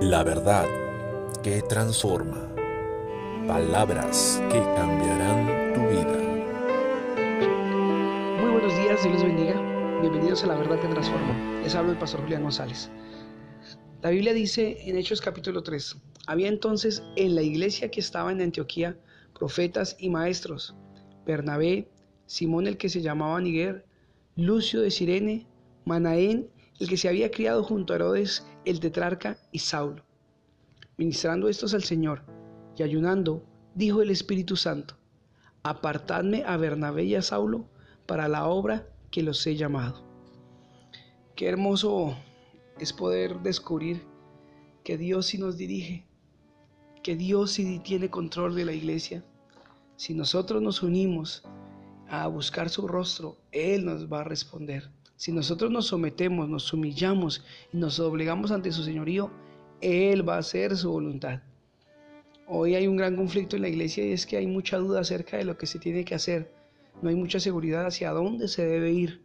La verdad que transforma. Palabras que cambiarán tu vida. Muy buenos días, Dios les bendiga. Bienvenidos a La verdad que transforma. Les hablo el pastor Julián González. La Biblia dice en Hechos capítulo 3, había entonces en la iglesia que estaba en Antioquía profetas y maestros, Bernabé, Simón el que se llamaba Niguer, Lucio de Sirene, Manaén el que se había criado junto a Herodes el tetrarca y Saulo. Ministrando estos al Señor y ayunando, dijo el Espíritu Santo, apartadme a Bernabé y a Saulo para la obra que los he llamado. Qué hermoso es poder descubrir que Dios sí nos dirige, que Dios sí tiene control de la iglesia. Si nosotros nos unimos a buscar su rostro, Él nos va a responder. Si nosotros nos sometemos, nos humillamos y nos doblegamos ante su señorío, Él va a hacer su voluntad. Hoy hay un gran conflicto en la iglesia y es que hay mucha duda acerca de lo que se tiene que hacer. No hay mucha seguridad hacia dónde se debe ir.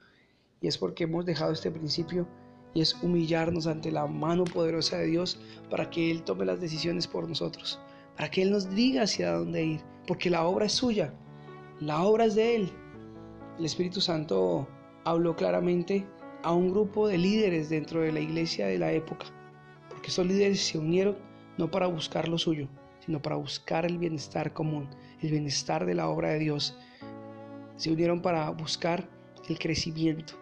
Y es porque hemos dejado este principio y es humillarnos ante la mano poderosa de Dios para que Él tome las decisiones por nosotros, para que Él nos diga hacia dónde ir, porque la obra es suya, la obra es de Él. El Espíritu Santo habló claramente a un grupo de líderes dentro de la iglesia de la época, porque esos líderes se unieron no para buscar lo suyo, sino para buscar el bienestar común, el bienestar de la obra de Dios. Se unieron para buscar el crecimiento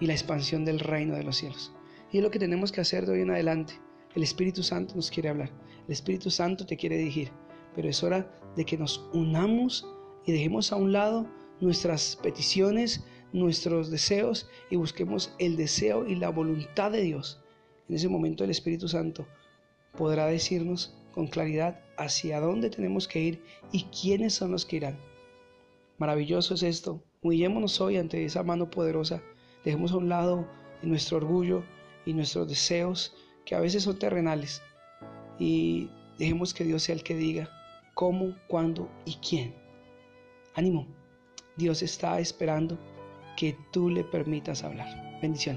y la expansión del reino de los cielos. Y es lo que tenemos que hacer de hoy en adelante. El Espíritu Santo nos quiere hablar, el Espíritu Santo te quiere dirigir, pero es hora de que nos unamos y dejemos a un lado nuestras peticiones, nuestros deseos y busquemos el deseo y la voluntad de Dios. En ese momento el Espíritu Santo podrá decirnos con claridad hacia dónde tenemos que ir y quiénes son los que irán. Maravilloso es esto. Humillémonos hoy ante esa mano poderosa. Dejemos a un lado nuestro orgullo y nuestros deseos que a veces son terrenales y dejemos que Dios sea el que diga cómo, cuándo y quién. Ánimo. Dios está esperando que tú le permitas hablar. Bendiciones.